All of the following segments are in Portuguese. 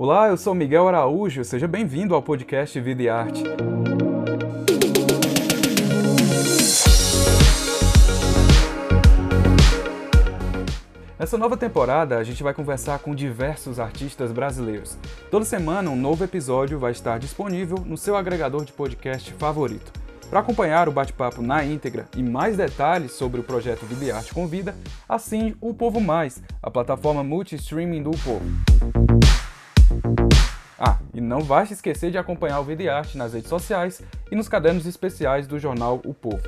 Olá, eu sou Miguel Araújo, seja bem-vindo ao podcast Vida e Arte. Nessa nova temporada, a gente vai conversar com diversos artistas brasileiros. Toda semana, um novo episódio vai estar disponível no seu agregador de podcast favorito. Para acompanhar o bate-papo na íntegra e mais detalhes sobre o projeto Vida e Arte Convida, assine o Povo Mais, a plataforma multi-streaming do Povo. Ah, e não vai se esquecer de acompanhar o Vida e Arte nas redes sociais e nos cadernos especiais do jornal O Povo.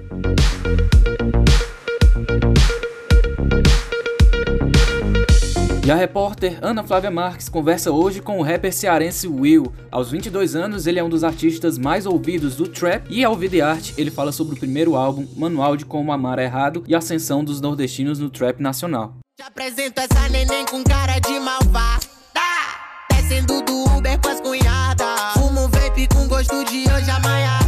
E a repórter Ana Flávia Marques conversa hoje com o rapper cearense Will. Aos 22 anos, ele é um dos artistas mais ouvidos do trap e ao Vida e Arte ele fala sobre o primeiro álbum, Manual de Como Amar Errado e a ascensão dos nordestinos no trap nacional. Te apresento essa neném com cara de malvada Descendo do Uber com as cunhadas Fumo vape com gosto de hoje, amanhã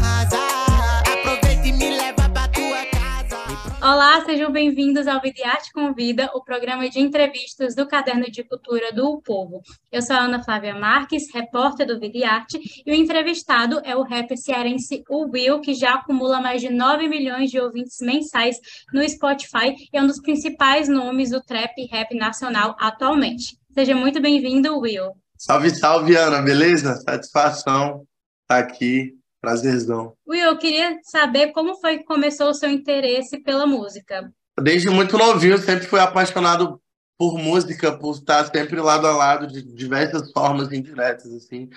Olá, sejam bem-vindos ao Videarte Convida, o programa de entrevistas do Caderno de Cultura do Povo. Eu sou a Ana Flávia Marques, repórter do Videarte, e o entrevistado é o rapper cearense o Will, que já acumula mais de 9 milhões de ouvintes mensais no Spotify e é um dos principais nomes do trap e rap nacional atualmente. Seja muito bem-vindo, Will. Salve, salve, Ana, beleza? Satisfação estar aqui Prazerzão. Will, eu queria saber como foi que começou o seu interesse pela música. Desde muito novinho, sempre fui apaixonado por música, por estar sempre lado a lado de diversas formas indiretas, assim.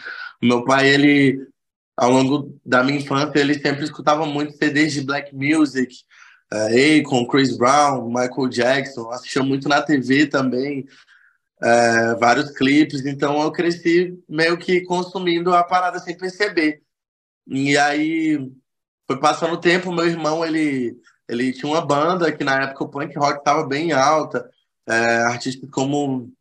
O meu pai, ele, ao longo da minha infância, ele sempre escutava muito CDs de black music, uh, Akon, Chris Brown, Michael Jackson, assistia muito na TV também, uh, vários clipes, então eu cresci meio que consumindo a parada sem perceber. E aí foi passando o tempo, meu irmão, ele, ele tinha uma banda que na época o punk rock estava bem alta, é, artistas como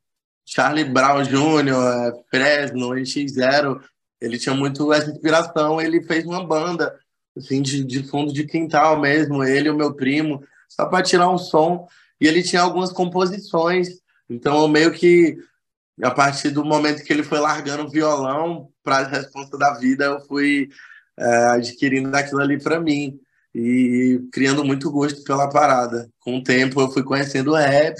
Charlie Brown Jr., é, Fresno, NX0, ele tinha muito essa inspiração, ele fez uma banda, assim, de, de fundo de quintal mesmo, ele e o meu primo, só para tirar um som, e ele tinha algumas composições, então meio que, a partir do momento que ele foi largando o violão para as responsas da vida, eu fui é, adquirindo aquilo ali para mim e criando muito gosto pela parada. Com o tempo eu fui conhecendo o rap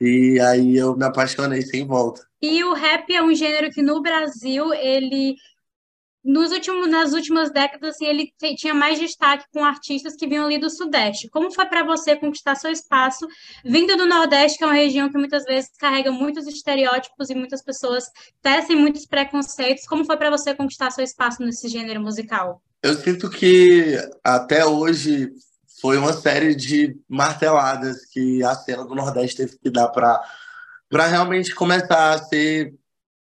e aí eu me apaixonei sem volta. E o rap é um gênero que no Brasil ele nos últimos, nas últimas décadas, assim, ele tinha mais destaque com artistas que vinham ali do Sudeste. Como foi para você conquistar seu espaço vindo do Nordeste, que é uma região que muitas vezes carrega muitos estereótipos e muitas pessoas tecem muitos preconceitos? Como foi para você conquistar seu espaço nesse gênero musical? Eu sinto que até hoje foi uma série de marteladas que a cena do Nordeste teve que dar para realmente começar a ser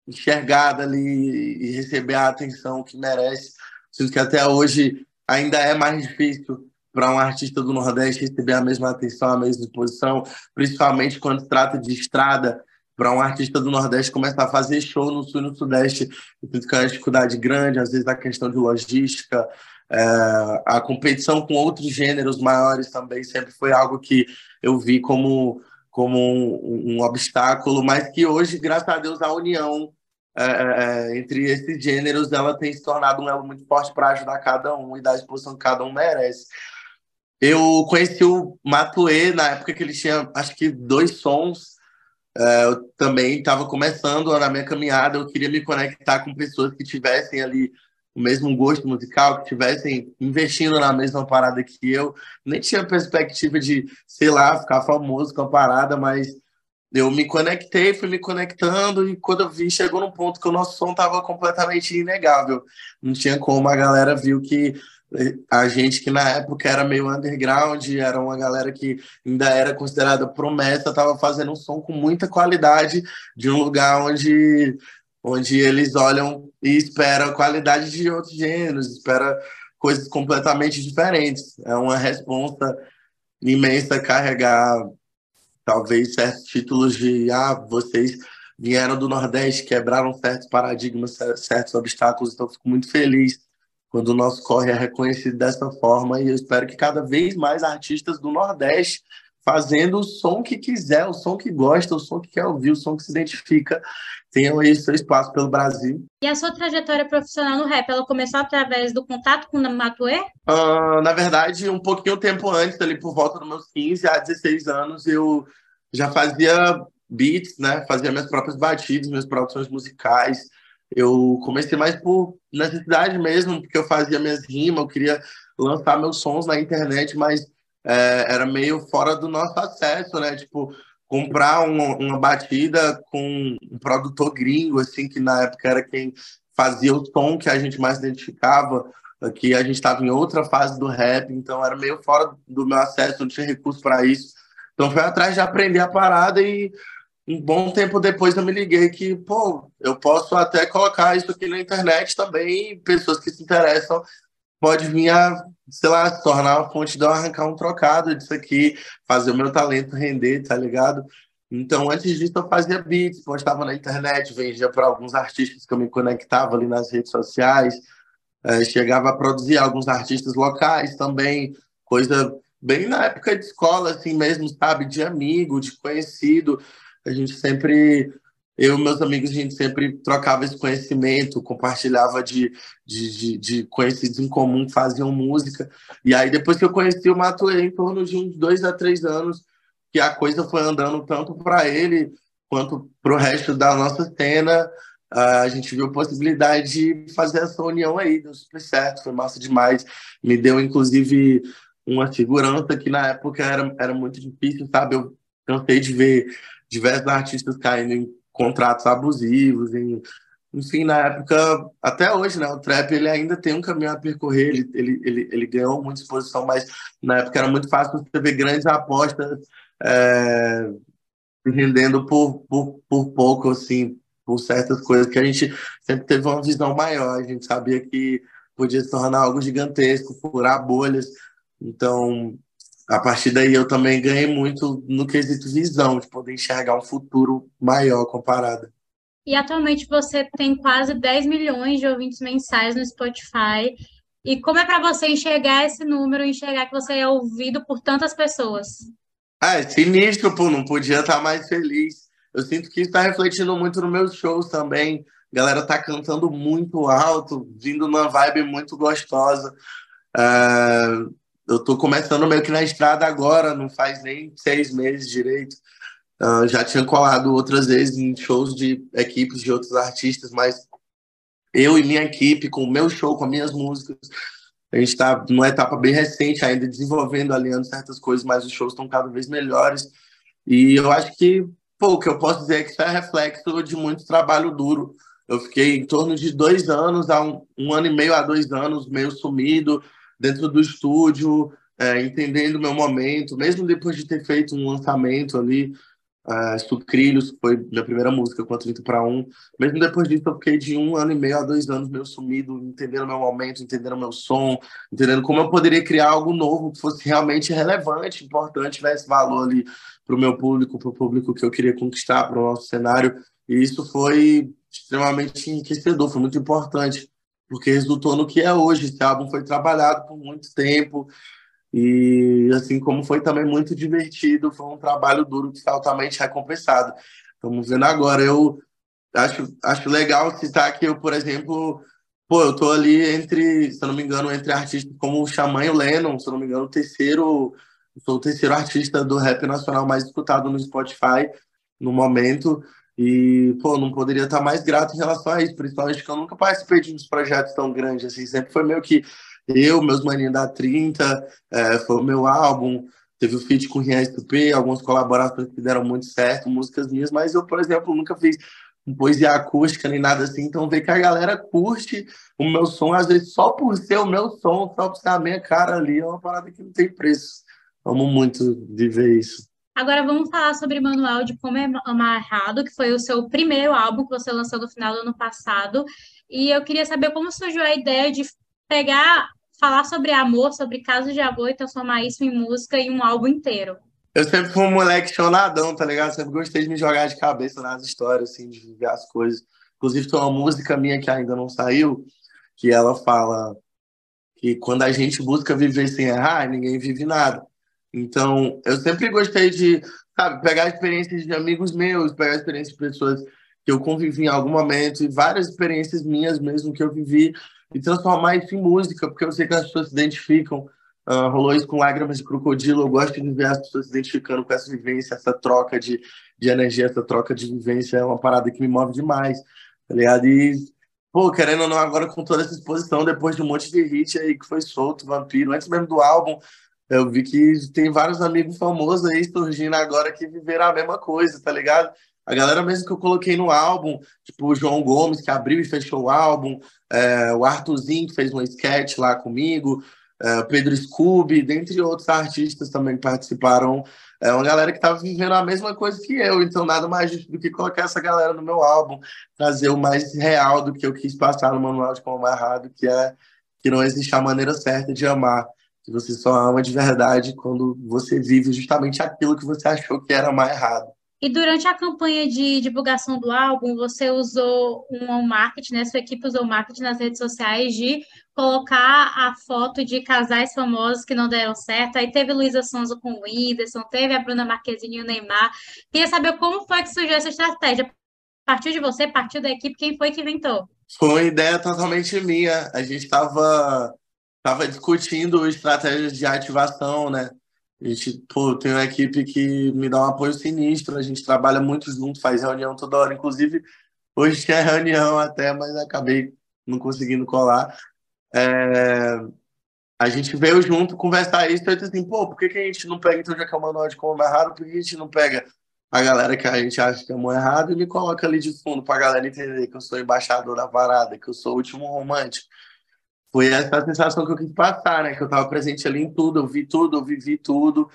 enxergada ali e receber a atenção que merece. Sinto que até hoje ainda é mais difícil para um artista do Nordeste receber a mesma atenção, a mesma exposição, principalmente quando se trata de estrada, para um artista do Nordeste começar a fazer show no Sul e no Sudeste, que é uma dificuldade grande, às vezes a questão de logística, é, a competição com outros gêneros maiores também sempre foi algo que eu vi como como um, um, obstáculo, mas que hoje, graças a Deus, a união é, é, é, entre esses gêneros ela tem se tornado um elo muito forte para ajudar cada um e dar a exposição que cada um merece. Eu conheci o Matue na época que ele tinha, acho que, dois sons. É, eu também estava começando na minha caminhada, eu queria me conectar com pessoas que tivessem ali o mesmo gosto musical, que tivessem investindo na mesma parada que eu. Nem tinha perspectiva de, sei lá, ficar famoso com a parada, mas eu me conectei, fui me conectando e quando eu vi, chegou num ponto que o nosso som estava completamente inegável. Não tinha como, a galera viu que eh, a gente que na época era meio underground, era uma galera que ainda era considerada promessa, estava fazendo um som com muita qualidade de um lugar onde onde eles olham e esperam a qualidade de outros gêneros, espera coisas completamente diferentes. É uma resposta imensa carregar talvez certos títulos de ah, vocês vieram do Nordeste, quebraram certos paradigmas, certos obstáculos, então fico muito feliz quando o nosso corre é reconhecido dessa forma e eu espero que cada vez mais artistas do Nordeste fazendo o som que quiser, o som que gosta, o som que quer ouvir, o som que se identifica. Tenham aí seu espaço pelo Brasil. E a sua trajetória profissional no rap, ela começou através do contato com o Matuê? Uh, na verdade, um pouquinho tempo antes, ali por volta dos meus 15 a 16 anos, eu já fazia beats, né? Fazia minhas próprias batidas, minhas produções musicais. Eu comecei mais por necessidade mesmo, porque eu fazia minhas rimas, eu queria lançar meus sons na internet, mas é, era meio fora do nosso acesso, né? Tipo, comprar uma, uma batida com um produtor gringo, assim, que na época era quem fazia o som que a gente mais identificava, que a gente estava em outra fase do rap, então era meio fora do meu acesso, não tinha recurso para isso. Então foi atrás de aprender a parada e um bom tempo depois eu me liguei que, pô, eu posso até colocar isso aqui na internet também, pessoas que se interessam pode vir a, sei lá, tornar uma fonte de eu arrancar um trocado disso aqui, fazer o meu talento render, tá ligado? Então, antes disso, eu fazia beats, postava na internet, vendia para alguns artistas que eu me conectava ali nas redes sociais, é, chegava a produzir alguns artistas locais também, coisa bem na época de escola, assim mesmo, sabe? De amigo, de conhecido. A gente sempre eu e meus amigos, a gente sempre trocava esse conhecimento, compartilhava de, de, de, de conhecidos em comum, faziam música. E aí, depois que eu conheci o Matuê, em torno de uns dois a três anos, que a coisa foi andando tanto para ele quanto para o resto da nossa cena, a gente viu a possibilidade de fazer essa união aí, deu super certo, foi massa demais. Me deu, inclusive, uma segurança que na época era, era muito difícil, sabe? Eu cansei de ver diversos artistas caindo em contratos abusivos, em, enfim, na época, até hoje, né, o trap ele ainda tem um caminho a percorrer, ele, ele, ele, ele ganhou muita exposição, mas na época era muito fácil você ver grandes apostas é, rendendo por, por, por pouco, assim, por certas coisas que a gente sempre teve uma visão maior, a gente sabia que podia se tornar algo gigantesco, furar bolhas, então a partir daí eu também ganhei muito no quesito visão, de poder enxergar um futuro maior comparado. E atualmente você tem quase 10 milhões de ouvintes mensais no Spotify. E como é para você enxergar esse número, enxergar que você é ouvido por tantas pessoas? Ah, é sinistro, pô, não podia estar mais feliz. Eu sinto que isso está refletindo muito nos meus shows também. A galera tá cantando muito alto, vindo numa vibe muito gostosa. Uh, eu tô começando meio que na estrada agora, não faz nem seis meses direito. Uh, já tinha colado outras vezes em shows de equipes de outros artistas, mas eu e minha equipe, com o meu show, com as minhas músicas, a gente está numa etapa bem recente ainda, desenvolvendo, alinhando certas coisas, mas os shows estão cada vez melhores. E eu acho que, pô, o que eu posso dizer é que isso é reflexo de muito trabalho duro. Eu fiquei em torno de dois anos, a um, um ano e meio a dois anos, meio sumido, dentro do estúdio, é, entendendo o meu momento, mesmo depois de ter feito um lançamento ali, uh, Sucrilhos, foi minha primeira música com a 30 para 1. Mesmo depois disso, eu fiquei de um ano e meio a dois anos meio sumido, entendendo meu momento, entendendo meu som, entendendo como eu poderia criar algo novo que fosse realmente relevante, importante, tivesse valor ali para o meu público, para o público que eu queria conquistar, para o nosso cenário. E isso foi extremamente enriquecedor, foi muito importante porque resultou no que é hoje. Esse álbum foi trabalhado por muito tempo e, assim como foi também muito divertido, foi um trabalho duro que foi altamente recompensado. Estamos vendo agora. Eu acho, acho legal citar que eu, por exemplo, pô, eu tô ali entre, se eu não me engano, entre artistas como o Xamã e o Lennon, se eu não me engano, o terceiro, sou o terceiro artista do rap nacional mais escutado no Spotify no momento. E, pô, não poderia estar mais grato em relação a isso, principalmente que eu nunca participei de uns projetos tão grandes, assim, sempre foi meio que eu, meus maninhos da 30, é, foi o meu álbum, teve o feat com o Rian Stupé, algumas colaborações que deram muito certo, músicas minhas, mas eu, por exemplo, nunca fiz poesia acústica nem nada assim, então ver que a galera curte o meu som, às vezes só por ser o meu som, só por ser a minha cara ali, é uma parada que não tem preço. Amo muito de ver isso. Agora vamos falar sobre Manual de Como é Amarrado, que foi o seu primeiro álbum que você lançou no final do ano passado. E eu queria saber como surgiu a ideia de pegar, falar sobre amor, sobre casos de amor e transformar isso em música e um álbum inteiro. Eu sempre fui um moleque chonadão, tá ligado? Sempre gostei de me jogar de cabeça nas histórias, assim, de viver as coisas. Inclusive, tem uma música minha que ainda não saiu, que ela fala que quando a gente busca viver sem errar, ninguém vive nada. Então, eu sempre gostei de, sabe, pegar experiências de amigos meus, pegar experiências de pessoas que eu convivi em algum momento e várias experiências minhas mesmo que eu vivi e transformar isso em música, porque eu sei que as pessoas se identificam. Uh, rolou isso com Lágrimas de Crocodilo. Eu gosto de ver as pessoas se identificando com essa vivência, essa troca de, de energia, essa troca de vivência. É uma parada que me move demais, tá ligado? E, pô, querendo ou não, agora com toda essa exposição, depois de um monte de hit aí que foi solto, Vampiro, antes mesmo do álbum, eu vi que tem vários amigos famosos aí surgindo agora que viveram a mesma coisa, tá ligado? A galera mesmo que eu coloquei no álbum, tipo o João Gomes, que abriu e fechou o álbum, é, o Arthurzinho, que fez um sketch lá comigo, é, Pedro Scooby, dentre outros artistas também que participaram. É uma galera que estava vivendo a mesma coisa que eu, então nada mais justo do que colocar essa galera no meu álbum, trazer o mais real do que eu quis passar no Manual de Como Errado, que é que não existe a maneira certa de amar, que você só ama de verdade quando você vive justamente aquilo que você achou que era mais errado. E durante a campanha de divulgação do álbum, você usou um marketing, né? Sua equipe usou marketing nas redes sociais de colocar a foto de casais famosos que não deram certo. Aí teve Luísa Sonza com o Whindersson, teve a Bruna Marquezine e o Neymar. Queria saber como foi que surgiu essa estratégia. Partiu de você, partiu da equipe, quem foi que inventou? Foi uma ideia totalmente minha. A gente estava tava discutindo estratégias de ativação, né? A gente, pô, tem uma equipe que me dá um apoio sinistro, a gente trabalha muito junto, faz reunião toda hora. Inclusive, hoje tinha reunião até, mas acabei não conseguindo colar. É... A gente veio junto conversar isso, e disse assim, pô, por que, que a gente não pega, então, já que é o manual de como é errado, por que a gente não pega a galera que a gente acha que é muito errado e me coloca ali de fundo pra galera entender que eu sou embaixador da parada, que eu sou o último romântico foi essa sensação que eu quis passar, né? Que eu estava presente ali em tudo, eu vi tudo, eu vivi tudo.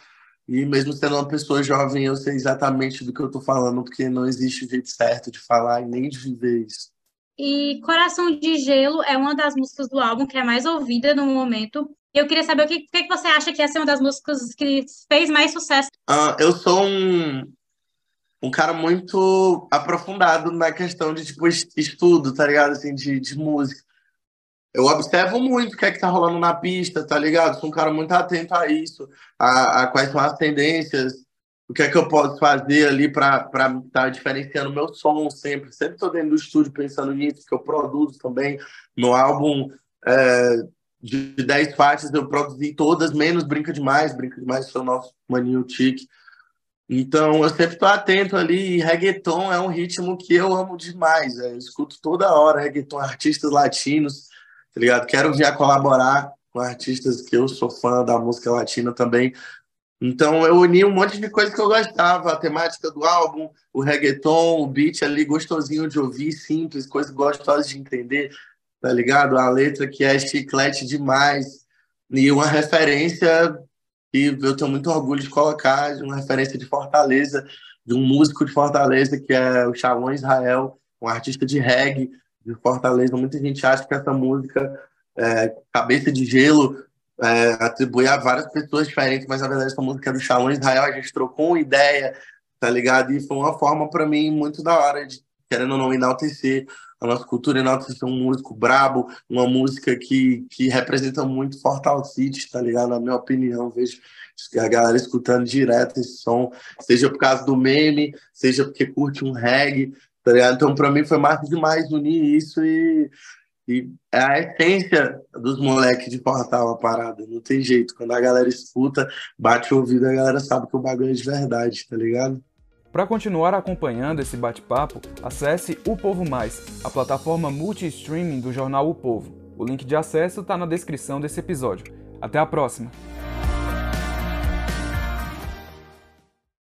E mesmo sendo uma pessoa jovem, eu sei exatamente do que eu estou falando, porque não existe jeito certo de falar e nem de viver isso. E Coração de Gelo é uma das músicas do álbum que é mais ouvida no momento. Eu queria saber o que, que você acha que essa é uma das músicas que fez mais sucesso. Uh, eu sou um, um cara muito aprofundado na questão de tipo estudo, tá ligado? Assim, de, de música eu observo muito o que é que tá rolando na pista, tá ligado? Sou um cara muito atento a isso, a, a quais são as tendências, o que é que eu posso fazer ali para estar tá diferenciando meu som sempre. Sempre estou dentro do estúdio pensando nisso, que eu produzo também. Meu álbum é, de 10 faixas eu produzi todas, menos Brinca Demais. Brinca Demais foi o nosso maninho tique. Então, eu sempre estou atento ali. E reggaeton é um ritmo que eu amo demais. Eu escuto toda hora reggaeton, artistas latinos tá ligado? Quero vir a colaborar com artistas que eu sou fã da música latina também. Então eu uni um monte de coisa que eu gostava, a temática do álbum, o reggaeton, o beat ali gostosinho de ouvir, simples, coisa gostosa de entender, tá ligado? A letra que é chiclete demais e uma referência que eu tenho muito orgulho de colocar, uma referência de Fortaleza, de um músico de Fortaleza que é o Shalom Israel, um artista de reggae, de Fortaleza. Muita gente acha que essa música, é, Cabeça de Gelo, é, atribui a várias pessoas diferentes, mas na verdade essa música é do Shalom Israel. A gente trocou uma ideia, tá ligado? E foi uma forma para mim muito da hora de, querendo ou não, enaltecer a nossa cultura, enaltecer um músico brabo, uma música que, que representa muito Fortal City, tá ligado? Na minha opinião, vejo a galera escutando direto esse som, seja por causa do meme, seja porque curte um reggae, tá? Então, para mim, foi massa demais unir isso e, e é a essência dos moleques de portal a parada. Não tem jeito. Quando a galera escuta, bate o ouvido, a galera sabe que o bagulho é de verdade, tá ligado? Para continuar acompanhando esse bate-papo, acesse O Povo Mais, a plataforma multi-streaming do jornal O Povo. O link de acesso está na descrição desse episódio. Até a próxima!